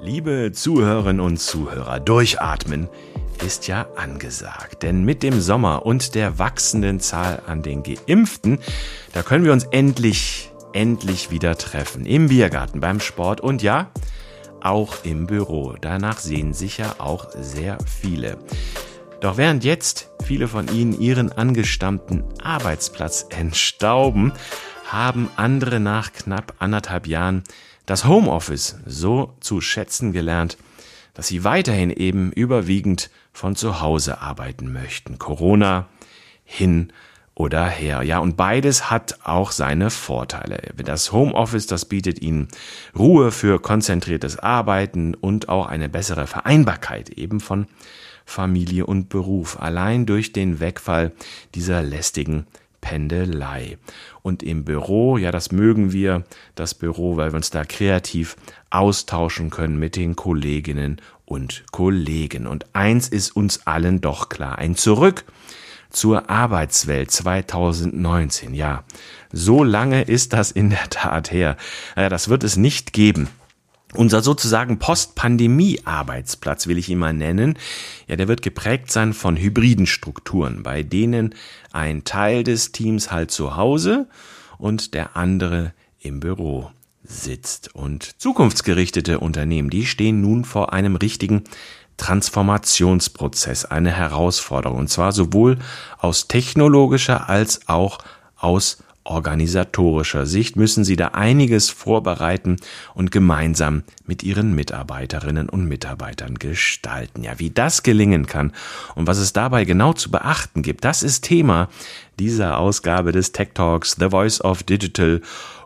Liebe Zuhörerinnen und Zuhörer, durchatmen ist ja angesagt. Denn mit dem Sommer und der wachsenden Zahl an den Geimpften, da können wir uns endlich, endlich wieder treffen. Im Biergarten, beim Sport und ja, auch im Büro. Danach sehen sich ja auch sehr viele. Doch während jetzt viele von Ihnen ihren angestammten Arbeitsplatz entstauben, haben andere nach knapp anderthalb Jahren das Homeoffice so zu schätzen gelernt, dass sie weiterhin eben überwiegend von zu Hause arbeiten möchten. Corona hin oder her. Ja, und beides hat auch seine Vorteile. Das Homeoffice, das bietet ihnen Ruhe für konzentriertes Arbeiten und auch eine bessere Vereinbarkeit eben von Familie und Beruf. Allein durch den Wegfall dieser lästigen Pendelei. Und im Büro, ja, das mögen wir, das Büro, weil wir uns da kreativ austauschen können mit den Kolleginnen und Kollegen. Und eins ist uns allen doch klar, ein Zurück zur Arbeitswelt 2019. Ja, so lange ist das in der Tat her. Das wird es nicht geben. Unser sozusagen Post-Pandemie-Arbeitsplatz will ich mal nennen. Ja, der wird geprägt sein von hybriden Strukturen, bei denen ein Teil des Teams halt zu Hause und der andere im Büro sitzt. Und zukunftsgerichtete Unternehmen, die stehen nun vor einem richtigen Transformationsprozess, eine Herausforderung, und zwar sowohl aus technologischer als auch aus organisatorischer Sicht müssen Sie da einiges vorbereiten und gemeinsam mit Ihren Mitarbeiterinnen und Mitarbeitern gestalten. Ja, wie das gelingen kann und was es dabei genau zu beachten gibt, das ist Thema dieser Ausgabe des Tech Talks The Voice of Digital,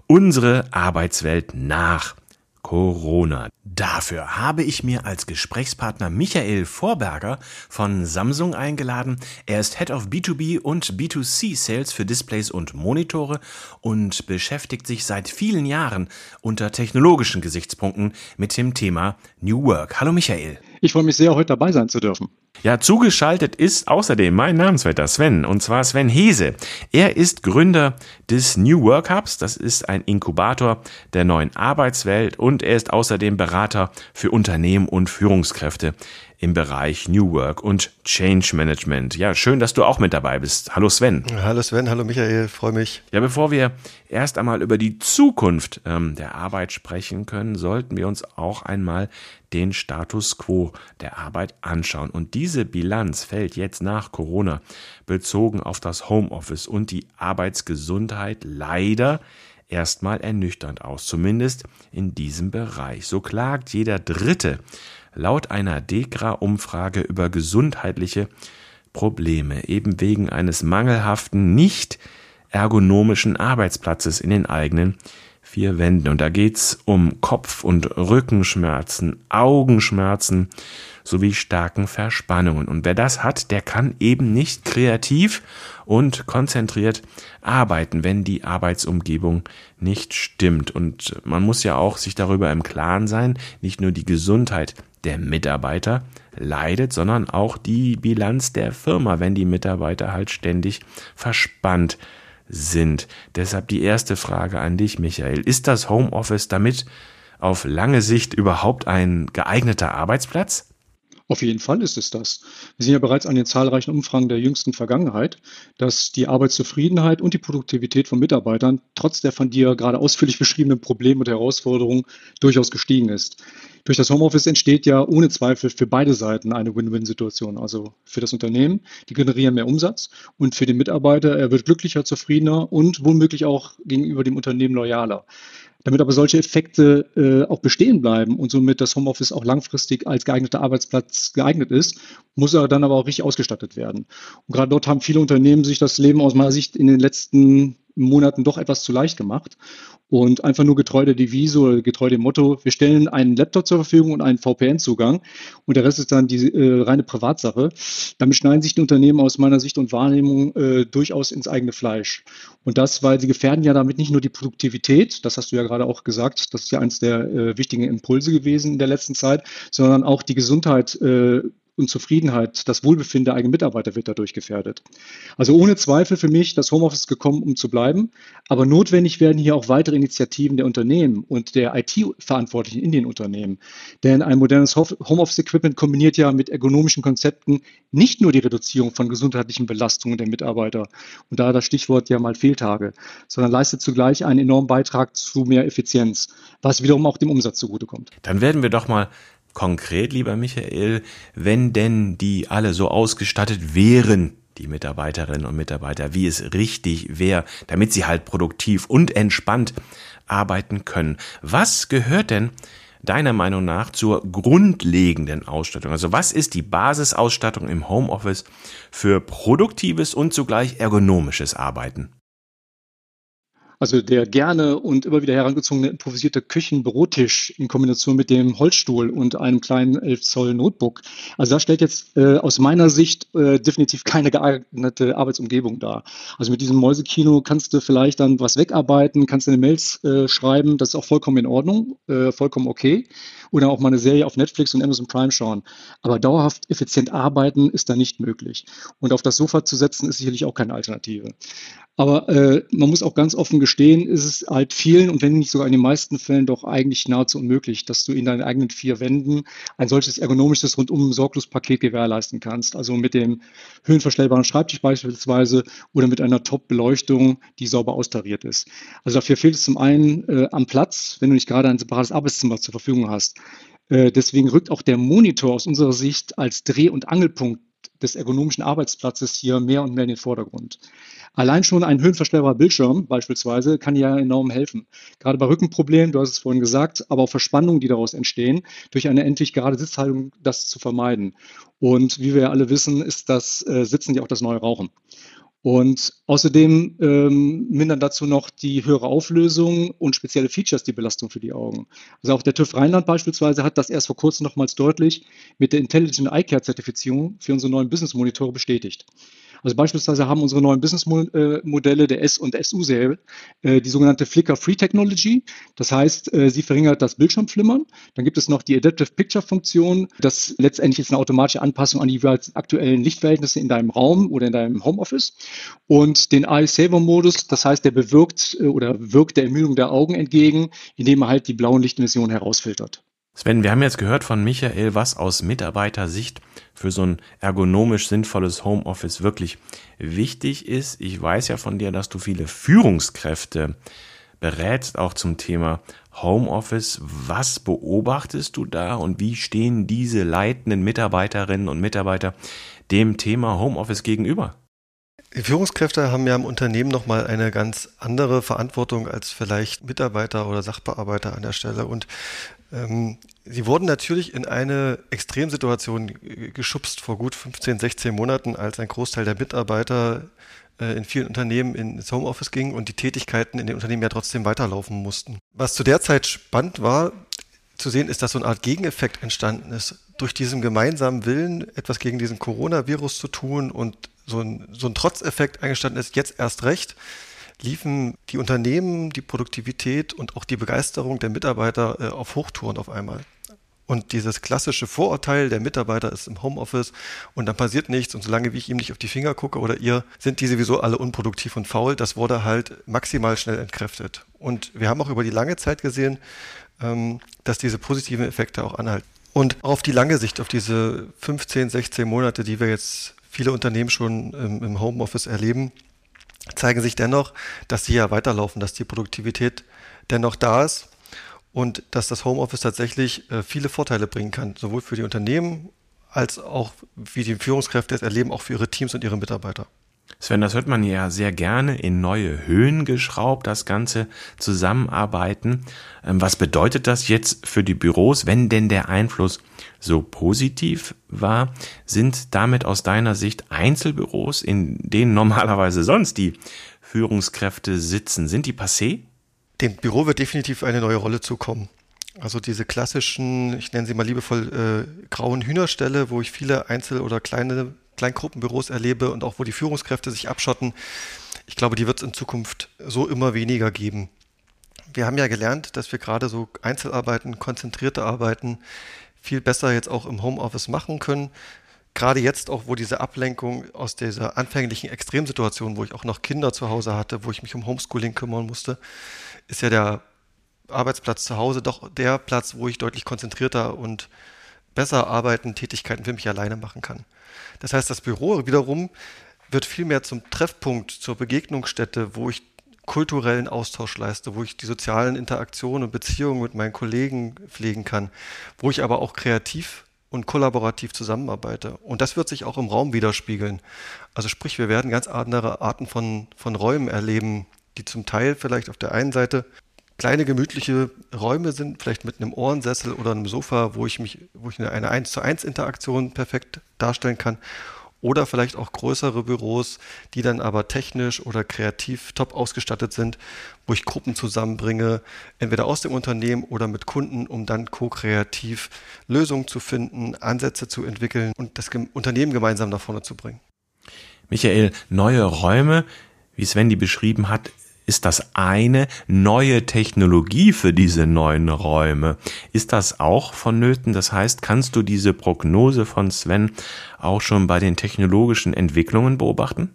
unsere Arbeitswelt nach Corona. Dafür habe ich mir als Gesprächspartner Michael Vorberger von Samsung eingeladen. Er ist Head of B2B und B2C Sales für Displays und Monitore und beschäftigt sich seit vielen Jahren unter technologischen Gesichtspunkten mit dem Thema New Work. Hallo Michael. Ich freue mich sehr, heute dabei sein zu dürfen. Ja, zugeschaltet ist außerdem mein Namensvetter Sven, und zwar Sven Hese. Er ist Gründer des New Work Hubs, das ist ein Inkubator der neuen Arbeitswelt, und er ist außerdem Berater für Unternehmen und Führungskräfte im Bereich New Work und Change Management. Ja, schön, dass du auch mit dabei bist. Hallo Sven. Hallo Sven, hallo Michael, freue mich. Ja, bevor wir erst einmal über die Zukunft ähm, der Arbeit sprechen können, sollten wir uns auch einmal den Status quo der Arbeit anschauen. Und diese Bilanz fällt jetzt nach Corona bezogen auf das Homeoffice und die Arbeitsgesundheit leider erstmal ernüchternd aus, zumindest in diesem Bereich. So klagt jeder Dritte laut einer DEKRA-Umfrage über gesundheitliche Probleme, eben wegen eines mangelhaften, nicht ergonomischen Arbeitsplatzes in den eigenen vier Wänden. Und da geht's um Kopf- und Rückenschmerzen, Augenschmerzen sowie starken Verspannungen. Und wer das hat, der kann eben nicht kreativ und konzentriert arbeiten, wenn die Arbeitsumgebung nicht stimmt. Und man muss ja auch sich darüber im Klaren sein, nicht nur die Gesundheit der Mitarbeiter leidet, sondern auch die Bilanz der Firma, wenn die Mitarbeiter halt ständig verspannt sind. Deshalb die erste Frage an dich, Michael. Ist das Homeoffice damit auf lange Sicht überhaupt ein geeigneter Arbeitsplatz? Auf jeden Fall ist es das. Wir sehen ja bereits an den zahlreichen Umfragen der jüngsten Vergangenheit, dass die Arbeitszufriedenheit und die Produktivität von Mitarbeitern trotz der von dir gerade ausführlich beschriebenen Probleme und Herausforderungen durchaus gestiegen ist. Durch das Homeoffice entsteht ja ohne Zweifel für beide Seiten eine Win-Win-Situation. Also für das Unternehmen, die generieren mehr Umsatz und für den Mitarbeiter, er wird glücklicher, zufriedener und womöglich auch gegenüber dem Unternehmen loyaler. Damit aber solche Effekte äh, auch bestehen bleiben und somit das Homeoffice auch langfristig als geeigneter Arbeitsplatz geeignet ist, muss er dann aber auch richtig ausgestattet werden. Und gerade dort haben viele Unternehmen sich das Leben aus meiner Sicht in den letzten Monaten doch etwas zu leicht gemacht und einfach nur getreu der Devise oder getreu dem Motto, wir stellen einen Laptop zur Verfügung und einen VPN-Zugang und der Rest ist dann die äh, reine Privatsache. Damit schneiden sich die Unternehmen aus meiner Sicht und Wahrnehmung äh, durchaus ins eigene Fleisch. Und das, weil sie gefährden ja damit nicht nur die Produktivität, das hast du ja gerade auch gesagt, das ist ja eines der äh, wichtigen Impulse gewesen in der letzten Zeit, sondern auch die Gesundheit äh, und Zufriedenheit, das Wohlbefinden der eigenen Mitarbeiter wird dadurch gefährdet. Also ohne Zweifel für mich das Homeoffice gekommen, um zu bleiben. Aber notwendig werden hier auch weitere Initiativen der Unternehmen und der IT-Verantwortlichen in den Unternehmen. Denn ein modernes Homeoffice-Equipment kombiniert ja mit ergonomischen Konzepten nicht nur die Reduzierung von gesundheitlichen Belastungen der Mitarbeiter und da das Stichwort ja mal Fehltage, sondern leistet zugleich einen enormen Beitrag zu mehr Effizienz, was wiederum auch dem Umsatz zugutekommt. Dann werden wir doch mal konkret, lieber Michael, wenn denn die alle so ausgestattet wären, die Mitarbeiterinnen und Mitarbeiter, wie es richtig wäre, damit sie halt produktiv und entspannt arbeiten können. Was gehört denn deiner Meinung nach zur grundlegenden Ausstattung? Also was ist die Basisausstattung im Homeoffice für produktives und zugleich ergonomisches Arbeiten? Also der gerne und immer wieder herangezogene improvisierte Küchenbürotisch in Kombination mit dem Holzstuhl und einem kleinen 11 Zoll Notebook. Also das stellt jetzt äh, aus meiner Sicht äh, definitiv keine geeignete Arbeitsumgebung dar. Also mit diesem Mäusekino kannst du vielleicht dann was wegarbeiten, kannst du eine Mails äh, schreiben, das ist auch vollkommen in Ordnung, äh, vollkommen okay. Oder auch mal eine Serie auf Netflix und Amazon Prime schauen. Aber dauerhaft effizient arbeiten ist da nicht möglich. Und auf das Sofa zu setzen ist sicherlich auch keine Alternative. Aber äh, man muss auch ganz offen gestehen, ist es halt vielen und wenn nicht sogar in den meisten Fällen doch eigentlich nahezu unmöglich, dass du in deinen eigenen vier Wänden ein solches ergonomisches rundum Sorglospaket gewährleisten kannst. Also mit dem höhenverstellbaren Schreibtisch beispielsweise oder mit einer Top-Beleuchtung, die sauber austariert ist. Also dafür fehlt es zum einen äh, am Platz, wenn du nicht gerade ein separates Arbeitszimmer zur Verfügung hast. Äh, deswegen rückt auch der Monitor aus unserer Sicht als Dreh- und Angelpunkt des ergonomischen Arbeitsplatzes hier mehr und mehr in den Vordergrund. Allein schon ein höhenverstellbarer Bildschirm beispielsweise kann ja enorm helfen. Gerade bei Rückenproblemen, du hast es vorhin gesagt, aber auch Verspannungen, die daraus entstehen, durch eine endlich gerade Sitzhaltung das zu vermeiden. Und wie wir ja alle wissen, ist das äh, Sitzen ja auch das neue Rauchen. Und außerdem ähm, mindern dazu noch die höhere Auflösung und spezielle Features die Belastung für die Augen. Also auch der TÜV Rheinland beispielsweise hat das erst vor kurzem nochmals deutlich mit der Intelligent Eye Care Zertifizierung für unsere neuen Business Monitore bestätigt. Also beispielsweise haben unsere neuen Businessmodelle der S- und SU-Serie äh, die sogenannte Flicker-Free Technology. Das heißt, äh, sie verringert das Bildschirmflimmern. Dann gibt es noch die Adaptive Picture-Funktion. Das letztendlich ist eine automatische Anpassung an die jeweils aktuellen Lichtverhältnisse in deinem Raum oder in deinem Homeoffice. Und den Eye-Saver-Modus, das heißt, der bewirkt äh, oder wirkt der Ermüdung der Augen entgegen, indem er halt die blauen Lichtemissionen herausfiltert. Sven, wir haben jetzt gehört von Michael, was aus Mitarbeitersicht für so ein ergonomisch sinnvolles Homeoffice wirklich wichtig ist. Ich weiß ja von dir, dass du viele Führungskräfte berätst, auch zum Thema Homeoffice. Was beobachtest du da und wie stehen diese leitenden Mitarbeiterinnen und Mitarbeiter dem Thema Homeoffice gegenüber? Führungskräfte haben ja im Unternehmen nochmal eine ganz andere Verantwortung als vielleicht Mitarbeiter oder Sachbearbeiter an der Stelle. Und ähm, sie wurden natürlich in eine Extremsituation geschubst vor gut 15, 16 Monaten, als ein Großteil der Mitarbeiter äh, in vielen Unternehmen ins Homeoffice ging und die Tätigkeiten in den Unternehmen ja trotzdem weiterlaufen mussten. Was zu der Zeit spannend war, zu sehen ist, dass so eine Art Gegeneffekt entstanden ist, durch diesen gemeinsamen Willen, etwas gegen diesen Coronavirus zu tun und so ein, so ein Trotzeffekt eingestanden ist, jetzt erst recht, liefen die Unternehmen, die Produktivität und auch die Begeisterung der Mitarbeiter äh, auf Hochtouren auf einmal. Und dieses klassische Vorurteil, der Mitarbeiter ist im Homeoffice und dann passiert nichts und solange wie ich ihm nicht auf die Finger gucke oder ihr, sind die sowieso alle unproduktiv und faul. Das wurde halt maximal schnell entkräftet. Und wir haben auch über die lange Zeit gesehen, ähm, dass diese positiven Effekte auch anhalten. Und auf die lange Sicht, auf diese 15, 16 Monate, die wir jetzt viele Unternehmen schon im Homeoffice erleben, zeigen sich dennoch, dass sie ja weiterlaufen, dass die Produktivität dennoch da ist und dass das Homeoffice tatsächlich äh, viele Vorteile bringen kann, sowohl für die Unternehmen als auch, wie die Führungskräfte es erleben, auch für ihre Teams und ihre Mitarbeiter. Sven, das hört man ja sehr gerne in neue Höhen geschraubt, das ganze Zusammenarbeiten. Ähm, was bedeutet das jetzt für die Büros, wenn denn der Einfluss so positiv war? Sind damit aus deiner Sicht Einzelbüros, in denen normalerweise sonst die Führungskräfte sitzen, sind die passé? Dem Büro wird definitiv eine neue Rolle zukommen. Also diese klassischen, ich nenne sie mal liebevoll, äh, grauen Hühnerställe, wo ich viele Einzel- oder kleine Kleingruppenbüros erlebe und auch wo die Führungskräfte sich abschotten. Ich glaube, die wird es in Zukunft so immer weniger geben. Wir haben ja gelernt, dass wir gerade so Einzelarbeiten, konzentrierte Arbeiten viel besser jetzt auch im Homeoffice machen können. gerade jetzt auch, wo diese Ablenkung aus dieser anfänglichen Extremsituation, wo ich auch noch Kinder zu Hause hatte, wo ich mich um Homeschooling kümmern musste, ist ja der Arbeitsplatz zu Hause doch der Platz, wo ich deutlich konzentrierter und besser arbeiten, Tätigkeiten für mich alleine machen kann. Das heißt, das Büro wiederum wird vielmehr zum Treffpunkt, zur Begegnungsstätte, wo ich kulturellen Austausch leiste, wo ich die sozialen Interaktionen und Beziehungen mit meinen Kollegen pflegen kann, wo ich aber auch kreativ und kollaborativ zusammenarbeite. Und das wird sich auch im Raum widerspiegeln. Also sprich, wir werden ganz andere Arten von, von Räumen erleben, die zum Teil vielleicht auf der einen Seite kleine gemütliche Räume sind, vielleicht mit einem Ohrensessel oder einem Sofa, wo ich mich, wo ich eine, eine 1 zu 1 Interaktion perfekt darstellen kann oder vielleicht auch größere Büros, die dann aber technisch oder kreativ top ausgestattet sind, wo ich Gruppen zusammenbringe, entweder aus dem Unternehmen oder mit Kunden, um dann ko-kreativ Lösungen zu finden, Ansätze zu entwickeln und das Unternehmen gemeinsam nach vorne zu bringen. Michael, neue Räume, wie Sven die beschrieben hat, ist das eine neue Technologie für diese neuen Räume? Ist das auch vonnöten? Das heißt, kannst du diese Prognose von Sven auch schon bei den technologischen Entwicklungen beobachten?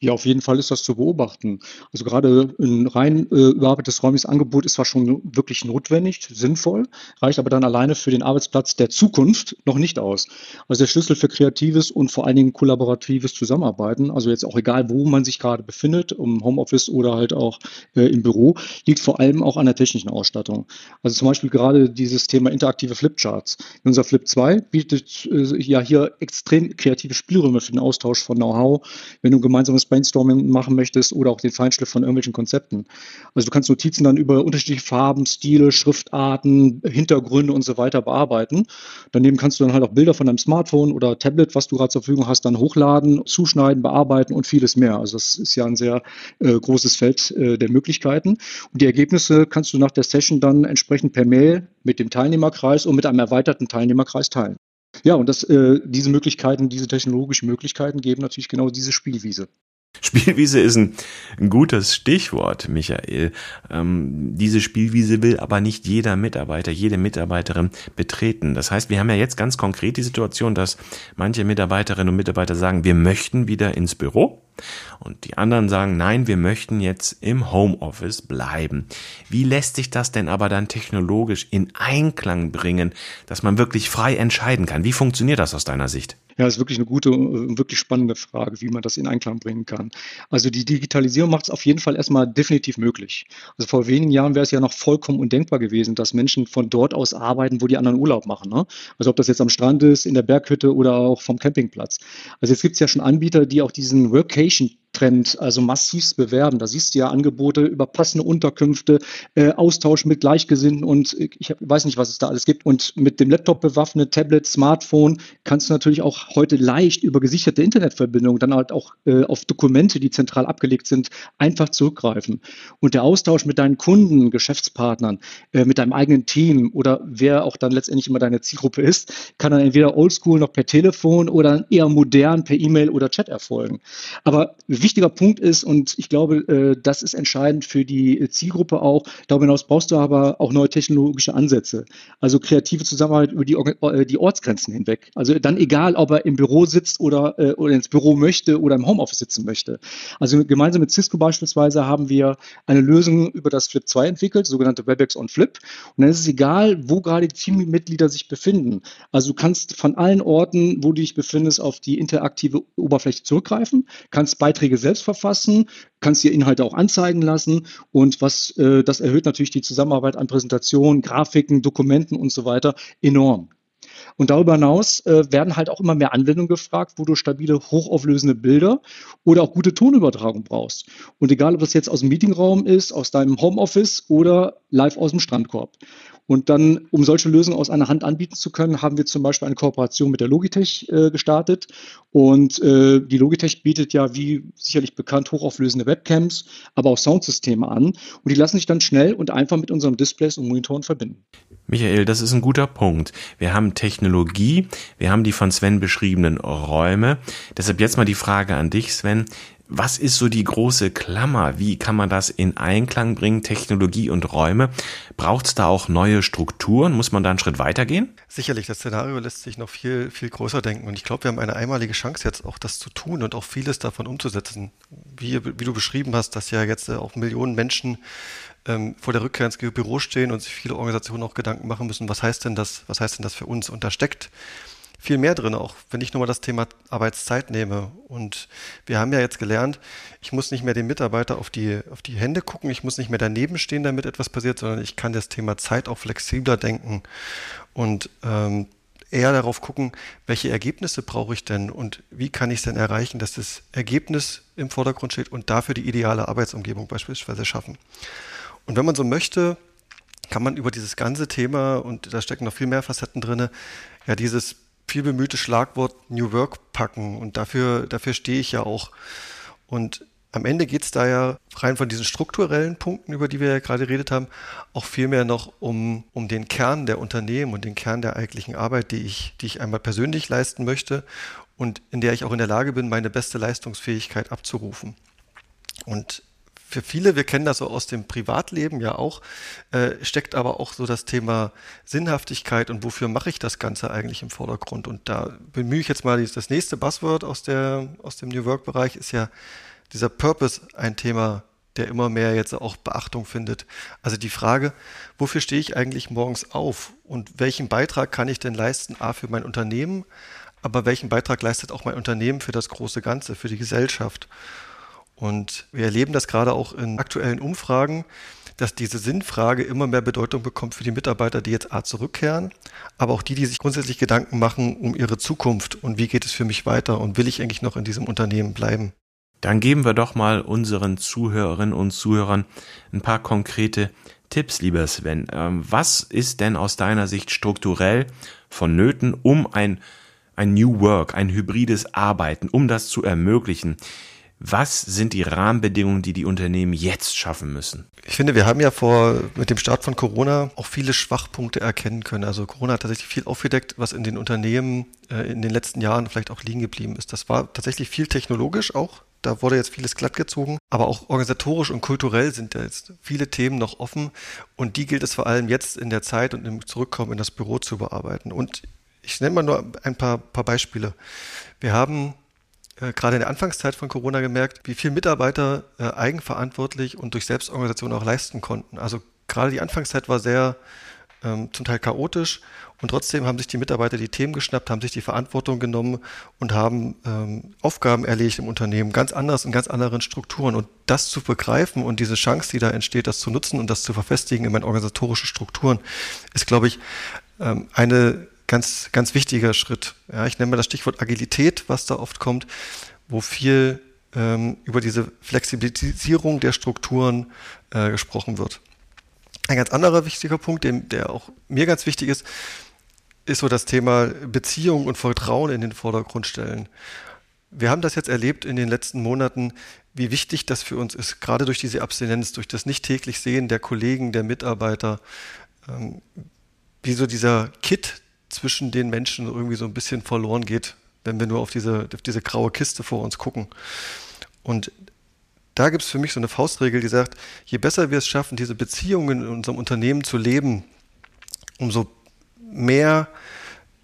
Ja, auf jeden Fall ist das zu beobachten. Also gerade ein rein äh, überarbeitetes räumliches Angebot ist zwar schon wirklich notwendig, sinnvoll, reicht aber dann alleine für den Arbeitsplatz der Zukunft noch nicht aus. Also der Schlüssel für kreatives und vor allen Dingen kollaboratives Zusammenarbeiten, also jetzt auch egal, wo man sich gerade befindet, im Homeoffice oder halt auch äh, im Büro, liegt vor allem auch an der technischen Ausstattung. Also zum Beispiel gerade dieses Thema interaktive Flipcharts. Unser Flip 2 bietet äh, ja hier extrem kreative Spielräume für den Austausch von Know-how, wenn du gemeinsames Brainstorming machen möchtest oder auch den Feinschliff von irgendwelchen Konzepten. Also du kannst Notizen dann über unterschiedliche Farben, Stile, Schriftarten, Hintergründe und so weiter bearbeiten. Daneben kannst du dann halt auch Bilder von deinem Smartphone oder Tablet, was du gerade zur Verfügung hast, dann hochladen, zuschneiden, bearbeiten und vieles mehr. Also das ist ja ein sehr äh, großes Feld äh, der Möglichkeiten. Und die Ergebnisse kannst du nach der Session dann entsprechend per Mail mit dem Teilnehmerkreis und mit einem erweiterten Teilnehmerkreis teilen. Ja, und das, äh, diese Möglichkeiten, diese technologischen Möglichkeiten geben natürlich genau diese Spielwiese. Spielwiese ist ein, ein gutes Stichwort, Michael. Ähm, diese Spielwiese will aber nicht jeder Mitarbeiter, jede Mitarbeiterin betreten. Das heißt, wir haben ja jetzt ganz konkret die Situation, dass manche Mitarbeiterinnen und Mitarbeiter sagen, wir möchten wieder ins Büro. Und die anderen sagen, nein, wir möchten jetzt im Homeoffice bleiben. Wie lässt sich das denn aber dann technologisch in Einklang bringen, dass man wirklich frei entscheiden kann? Wie funktioniert das aus deiner Sicht? Ja, ist wirklich eine gute, wirklich spannende Frage, wie man das in Einklang bringen kann. Also die Digitalisierung macht es auf jeden Fall erstmal definitiv möglich. Also vor wenigen Jahren wäre es ja noch vollkommen undenkbar gewesen, dass Menschen von dort aus arbeiten, wo die anderen Urlaub machen. Ne? Also ob das jetzt am Strand ist, in der Berghütte oder auch vom Campingplatz. Also jetzt gibt es ja schon Anbieter, die auch diesen patient Trend, also massivst bewerben. Da siehst du ja Angebote über passende Unterkünfte, äh, Austausch mit Gleichgesinnten und ich weiß nicht, was es da alles gibt. Und mit dem Laptop bewaffnet, Tablet, Smartphone kannst du natürlich auch heute leicht über gesicherte Internetverbindungen dann halt auch äh, auf Dokumente, die zentral abgelegt sind, einfach zurückgreifen. Und der Austausch mit deinen Kunden, Geschäftspartnern, äh, mit deinem eigenen Team oder wer auch dann letztendlich immer deine Zielgruppe ist, kann dann entweder oldschool noch per Telefon oder eher modern per E-Mail oder Chat erfolgen. Aber wichtiger Punkt ist, und ich glaube, äh, das ist entscheidend für die Zielgruppe auch, darüber hinaus brauchst du aber auch neue technologische Ansätze. Also kreative Zusammenarbeit über die, äh, die Ortsgrenzen hinweg. Also dann egal, ob er im Büro sitzt oder, äh, oder ins Büro möchte oder im Homeoffice sitzen möchte. Also gemeinsam mit Cisco beispielsweise haben wir eine Lösung über das Flip 2 entwickelt, sogenannte WebEx on Flip. Und dann ist es egal, wo gerade die Teammitglieder sich befinden. Also du kannst von allen Orten, wo du dich befindest, auf die interaktive Oberfläche zurückgreifen, kannst Beiträge Beiträge selbst verfassen, kannst dir Inhalte auch anzeigen lassen und was äh, das erhöht natürlich die Zusammenarbeit an Präsentationen, Grafiken, Dokumenten und so weiter enorm. Und darüber hinaus äh, werden halt auch immer mehr Anwendungen gefragt, wo du stabile, hochauflösende Bilder oder auch gute Tonübertragung brauchst. Und egal, ob das jetzt aus dem Meetingraum ist, aus deinem Homeoffice oder live aus dem Strandkorb. Und dann, um solche Lösungen aus einer Hand anbieten zu können, haben wir zum Beispiel eine Kooperation mit der Logitech äh, gestartet. Und äh, die Logitech bietet ja, wie sicherlich bekannt, hochauflösende Webcams, aber auch Soundsysteme an. Und die lassen sich dann schnell und einfach mit unseren Displays und Monitoren verbinden. Michael, das ist ein guter Punkt. Wir haben Technologie, wir haben die von Sven beschriebenen Räume. Deshalb jetzt mal die Frage an dich, Sven Was ist so die große Klammer? Wie kann man das in Einklang bringen, Technologie und Räume? Braucht es da auch neue Strukturen? Muss man da einen Schritt weitergehen? Sicherlich, das Szenario lässt sich noch viel, viel größer denken. Und ich glaube, wir haben eine einmalige Chance jetzt auch das zu tun und auch vieles davon umzusetzen. Wie, wie du beschrieben hast, dass ja jetzt auch Millionen Menschen ähm, vor der Rückkehr ins Büro stehen und sich viele Organisationen auch Gedanken machen müssen, was heißt denn das, was heißt denn das für uns? Und da steckt viel mehr drin, auch wenn ich nur mal das Thema Arbeitszeit nehme. Und wir haben ja jetzt gelernt, ich muss nicht mehr den Mitarbeiter auf die, auf die Hände gucken, ich muss nicht mehr daneben stehen, damit etwas passiert, sondern ich kann das Thema Zeit auch flexibler denken und ähm, eher darauf gucken, welche Ergebnisse brauche ich denn und wie kann ich es denn erreichen, dass das Ergebnis im Vordergrund steht und dafür die ideale Arbeitsumgebung beispielsweise schaffen. Und wenn man so möchte, kann man über dieses ganze Thema, und da stecken noch viel mehr Facetten drin, ja dieses viel bemühte Schlagwort New Work packen. Und dafür, dafür stehe ich ja auch. Und am Ende geht es da ja rein von diesen strukturellen Punkten, über die wir ja gerade geredet haben, auch vielmehr noch um, um den Kern der Unternehmen und den Kern der eigentlichen Arbeit, die ich, die ich einmal persönlich leisten möchte und in der ich auch in der Lage bin, meine beste Leistungsfähigkeit abzurufen. Und für viele, wir kennen das so aus dem Privatleben ja auch, äh, steckt aber auch so das Thema Sinnhaftigkeit und wofür mache ich das Ganze eigentlich im Vordergrund. Und da bemühe ich jetzt mal das nächste Buzzword aus, der, aus dem New Work-Bereich, ist ja dieser Purpose ein Thema, der immer mehr jetzt auch Beachtung findet. Also die Frage, wofür stehe ich eigentlich morgens auf und welchen Beitrag kann ich denn leisten, a, für mein Unternehmen, aber welchen Beitrag leistet auch mein Unternehmen für das große Ganze, für die Gesellschaft? Und wir erleben das gerade auch in aktuellen Umfragen, dass diese Sinnfrage immer mehr Bedeutung bekommt für die Mitarbeiter, die jetzt A zurückkehren, aber auch die, die sich grundsätzlich Gedanken machen um ihre Zukunft und wie geht es für mich weiter und will ich eigentlich noch in diesem Unternehmen bleiben. Dann geben wir doch mal unseren Zuhörerinnen und Zuhörern ein paar konkrete Tipps, lieber Sven. Ähm, was ist denn aus deiner Sicht strukturell vonnöten, um ein, ein New Work, ein hybrides Arbeiten, um das zu ermöglichen? Was sind die Rahmenbedingungen, die die Unternehmen jetzt schaffen müssen? Ich finde, wir haben ja vor mit dem Start von Corona auch viele Schwachpunkte erkennen können. Also Corona hat tatsächlich viel aufgedeckt, was in den Unternehmen äh, in den letzten Jahren vielleicht auch liegen geblieben ist. Das war tatsächlich viel technologisch auch. Da wurde jetzt vieles glattgezogen, aber auch organisatorisch und kulturell sind da jetzt viele Themen noch offen und die gilt es vor allem jetzt in der Zeit und im Zurückkommen in das Büro zu bearbeiten. Und ich nenne mal nur ein paar, paar Beispiele. Wir haben äh, gerade in der Anfangszeit von Corona gemerkt, wie viel Mitarbeiter äh, eigenverantwortlich und durch Selbstorganisation auch leisten konnten. Also gerade die Anfangszeit war sehr ähm, zum Teil chaotisch und trotzdem haben sich die Mitarbeiter die Themen geschnappt, haben sich die Verantwortung genommen und haben ähm, Aufgaben erlegt im Unternehmen, ganz anders in ganz anderen Strukturen. Und das zu begreifen und diese Chance, die da entsteht, das zu nutzen und das zu verfestigen in meinen organisatorischen Strukturen, ist, glaube ich, ähm, eine ganz, ganz wichtiger Schritt. Ja, ich nenne mal das Stichwort Agilität, was da oft kommt, wo viel ähm, über diese Flexibilisierung der Strukturen äh, gesprochen wird. Ein ganz anderer wichtiger Punkt, dem, der auch mir ganz wichtig ist, ist so das Thema Beziehung und Vertrauen in den Vordergrund stellen. Wir haben das jetzt erlebt in den letzten Monaten, wie wichtig das für uns ist, gerade durch diese Abstinenz, durch das nicht täglich Sehen der Kollegen, der Mitarbeiter, ähm, wie so dieser Kit zwischen den Menschen irgendwie so ein bisschen verloren geht, wenn wir nur auf diese, auf diese graue Kiste vor uns gucken. Und da gibt es für mich so eine Faustregel, die sagt, je besser wir es schaffen, diese Beziehungen in unserem Unternehmen zu leben, umso mehr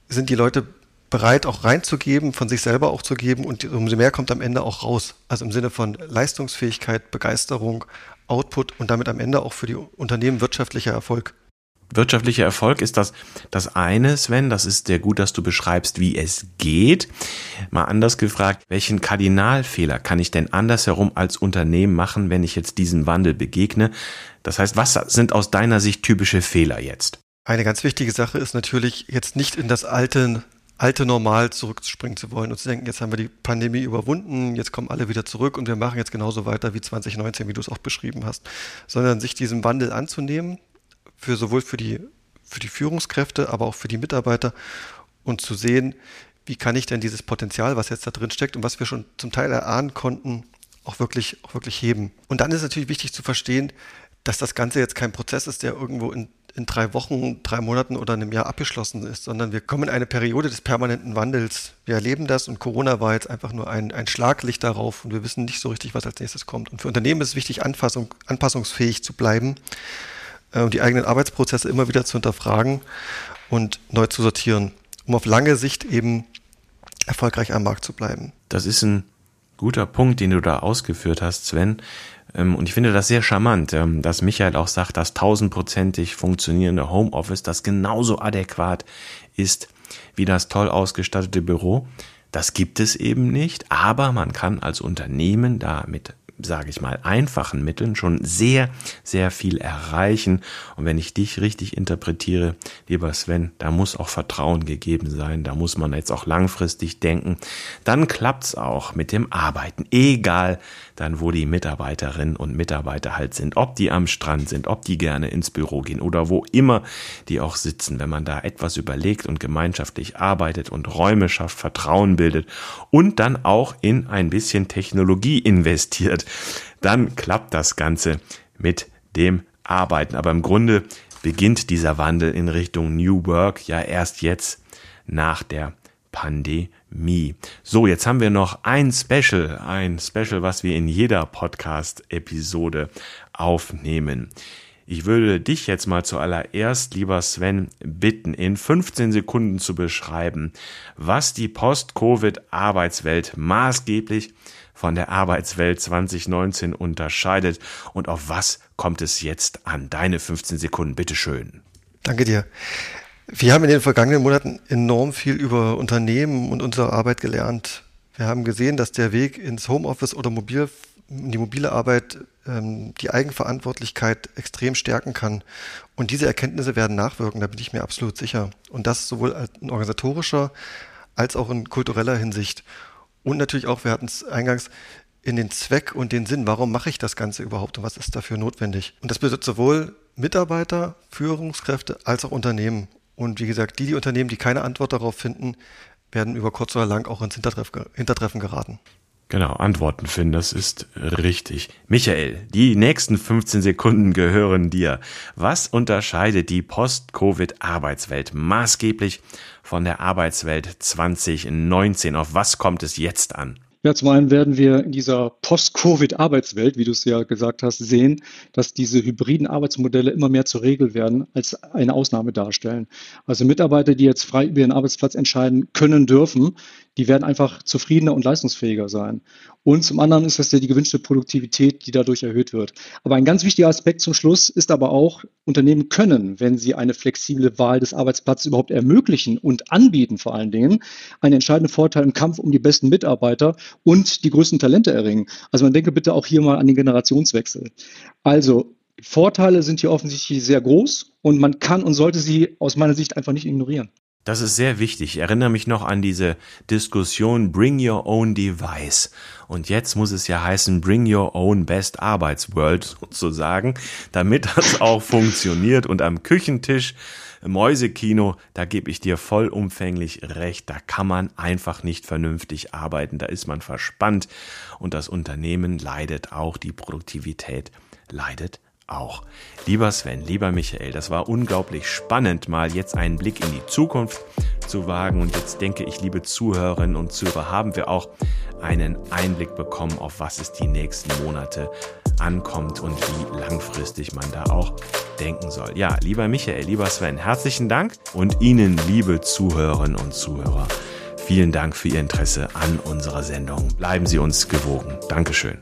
sind die Leute bereit, auch reinzugeben, von sich selber auch zu geben und umso mehr kommt am Ende auch raus. Also im Sinne von Leistungsfähigkeit, Begeisterung, Output und damit am Ende auch für die Unternehmen wirtschaftlicher Erfolg wirtschaftlicher Erfolg ist das das eine, Sven. Das ist sehr gut, dass du beschreibst, wie es geht. Mal anders gefragt, welchen Kardinalfehler kann ich denn andersherum als Unternehmen machen, wenn ich jetzt diesem Wandel begegne? Das heißt, was sind aus deiner Sicht typische Fehler jetzt? Eine ganz wichtige Sache ist natürlich, jetzt nicht in das alte alte Normal zurückspringen zu wollen und zu denken, jetzt haben wir die Pandemie überwunden, jetzt kommen alle wieder zurück und wir machen jetzt genauso weiter wie 2019, wie du es auch beschrieben hast, sondern sich diesem Wandel anzunehmen, für sowohl für die, für die Führungskräfte, aber auch für die Mitarbeiter und zu sehen, wie kann ich denn dieses Potenzial, was jetzt da drin steckt und was wir schon zum Teil erahnen konnten, auch wirklich, auch wirklich heben. Und dann ist natürlich wichtig zu verstehen, dass das Ganze jetzt kein Prozess ist, der irgendwo in, in drei Wochen, drei Monaten oder einem Jahr abgeschlossen ist, sondern wir kommen in eine Periode des permanenten Wandels. Wir erleben das und Corona war jetzt einfach nur ein, ein Schlaglicht darauf und wir wissen nicht so richtig, was als nächstes kommt. Und für Unternehmen ist es wichtig, Anpassung, anpassungsfähig zu bleiben äh, die eigenen Arbeitsprozesse immer wieder zu hinterfragen und neu zu sortieren, um auf lange Sicht eben erfolgreich am Markt zu bleiben. Das ist ein guter Punkt, den du da ausgeführt hast, Sven. Ähm, und ich finde das sehr charmant, ähm, dass Michael auch sagt, dass tausendprozentig funktionierende Homeoffice das genauso adäquat ist wie das toll ausgestattete Büro. Das gibt es eben nicht, aber man kann als Unternehmen damit sage ich mal, einfachen Mitteln schon sehr, sehr viel erreichen. Und wenn ich dich richtig interpretiere, lieber Sven, da muss auch Vertrauen gegeben sein, da muss man jetzt auch langfristig denken. Dann klappt's auch mit dem Arbeiten, egal dann, wo die Mitarbeiterinnen und Mitarbeiter halt sind, ob die am Strand sind, ob die gerne ins Büro gehen oder wo immer die auch sitzen. Wenn man da etwas überlegt und gemeinschaftlich arbeitet und Räume schafft, Vertrauen bildet und dann auch in ein bisschen Technologie investiert, dann klappt das Ganze mit dem Arbeiten. Aber im Grunde beginnt dieser Wandel in Richtung New Work ja erst jetzt nach der Pandemie. So, jetzt haben wir noch ein Special, ein Special, was wir in jeder Podcast-Episode aufnehmen. Ich würde dich jetzt mal zuallererst, lieber Sven, bitten, in 15 Sekunden zu beschreiben, was die Post-Covid-Arbeitswelt maßgeblich von der Arbeitswelt 2019 unterscheidet und auf was kommt es jetzt an? Deine 15 Sekunden, bitteschön. Danke dir. Wir haben in den vergangenen Monaten enorm viel über Unternehmen und unsere Arbeit gelernt. Wir haben gesehen, dass der Weg ins Homeoffice oder mobil, die mobile Arbeit ähm, die Eigenverantwortlichkeit extrem stärken kann. Und diese Erkenntnisse werden nachwirken, da bin ich mir absolut sicher. Und das sowohl in organisatorischer als auch in kultureller Hinsicht. Und natürlich auch, wir hatten es eingangs, in den Zweck und den Sinn, warum mache ich das Ganze überhaupt und was ist dafür notwendig. Und das bedeutet sowohl Mitarbeiter, Führungskräfte als auch Unternehmen. Und wie gesagt, die, die Unternehmen, die keine Antwort darauf finden, werden über kurz oder lang auch ins Hintertreffen geraten. Genau, Antworten finden, das ist richtig. Michael, die nächsten 15 Sekunden gehören dir. Was unterscheidet die Post-Covid-Arbeitswelt maßgeblich von der Arbeitswelt 2019? Auf was kommt es jetzt an? Ja, zum einen werden wir in dieser Post-Covid-Arbeitswelt, wie du es ja gesagt hast, sehen, dass diese hybriden Arbeitsmodelle immer mehr zur Regel werden, als eine Ausnahme darstellen. Also Mitarbeiter, die jetzt frei über ihren Arbeitsplatz entscheiden können dürfen, die werden einfach zufriedener und leistungsfähiger sein. Und zum anderen ist das ja die gewünschte Produktivität, die dadurch erhöht wird. Aber ein ganz wichtiger Aspekt zum Schluss ist aber auch, Unternehmen können, wenn sie eine flexible Wahl des Arbeitsplatzes überhaupt ermöglichen und anbieten vor allen Dingen, einen entscheidenden Vorteil im Kampf um die besten Mitarbeiter und die größten Talente erringen. Also man denke bitte auch hier mal an den Generationswechsel. Also Vorteile sind hier offensichtlich sehr groß und man kann und sollte sie aus meiner Sicht einfach nicht ignorieren. Das ist sehr wichtig. Ich erinnere mich noch an diese Diskussion Bring Your Own Device. Und jetzt muss es ja heißen Bring Your Own Best Arbeitsworld sozusagen, damit das auch funktioniert. Und am Küchentisch, Mäusekino, da gebe ich dir vollumfänglich recht. Da kann man einfach nicht vernünftig arbeiten. Da ist man verspannt und das Unternehmen leidet auch, die Produktivität leidet auch. Lieber Sven, lieber Michael, das war unglaublich spannend, mal jetzt einen Blick in die Zukunft zu wagen. Und jetzt denke ich, liebe Zuhörerinnen und Zuhörer, haben wir auch einen Einblick bekommen, auf was es die nächsten Monate ankommt und wie langfristig man da auch denken soll. Ja, lieber Michael, lieber Sven, herzlichen Dank und Ihnen, liebe Zuhörerinnen und Zuhörer, vielen Dank für Ihr Interesse an unserer Sendung. Bleiben Sie uns gewogen. Dankeschön.